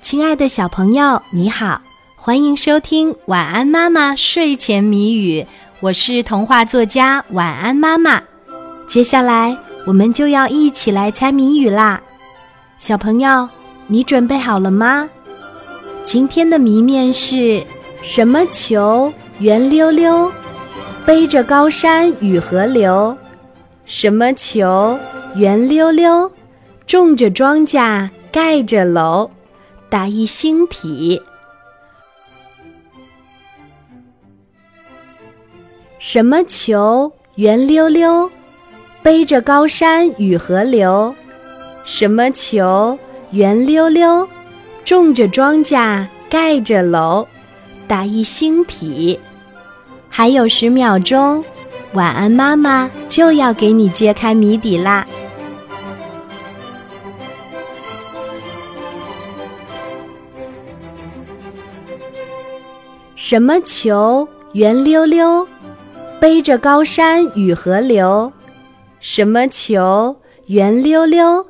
亲爱的小朋友，你好，欢迎收听《晚安妈妈睡前谜语》，我是童话作家晚安妈妈。接下来我们就要一起来猜谜语啦，小朋友，你准备好了吗？今天的谜面是什么球圆溜溜，背着高山与河流？什么球圆溜溜，种着庄稼盖着楼？打一星体。什么球圆溜溜，背着高山与河流？什么球圆溜溜，种着庄稼盖着楼？打一星体。还有十秒钟，晚安妈妈就要给你揭开谜底啦。什么球圆溜溜，背着高山与河流？什么球圆溜溜，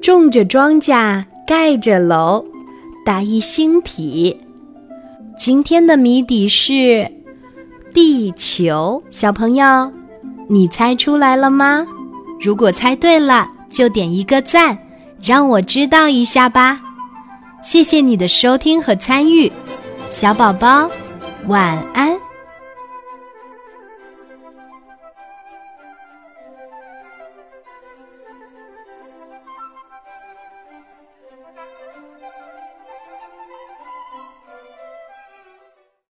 种着庄稼盖着楼？答一星体。今天的谜底是地球。小朋友，你猜出来了吗？如果猜对了，就点一个赞，让我知道一下吧。谢谢你的收听和参与，小宝宝。晚安。